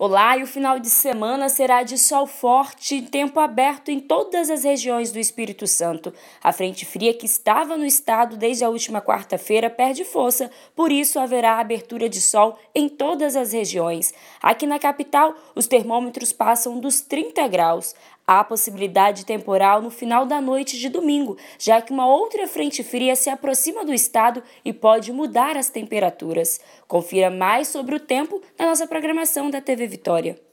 Olá, e o final de semana será de sol forte e tempo aberto em todas as regiões do Espírito Santo. A frente fria que estava no estado desde a última quarta-feira perde força, por isso haverá abertura de sol em todas as regiões. Aqui na capital, os termômetros passam dos 30 graus. Há possibilidade temporal no final da noite de domingo, já que uma outra frente fria se aproxima do estado e pode mudar as temperaturas. Confira mais sobre o tempo na nossa programação da TV Vitória.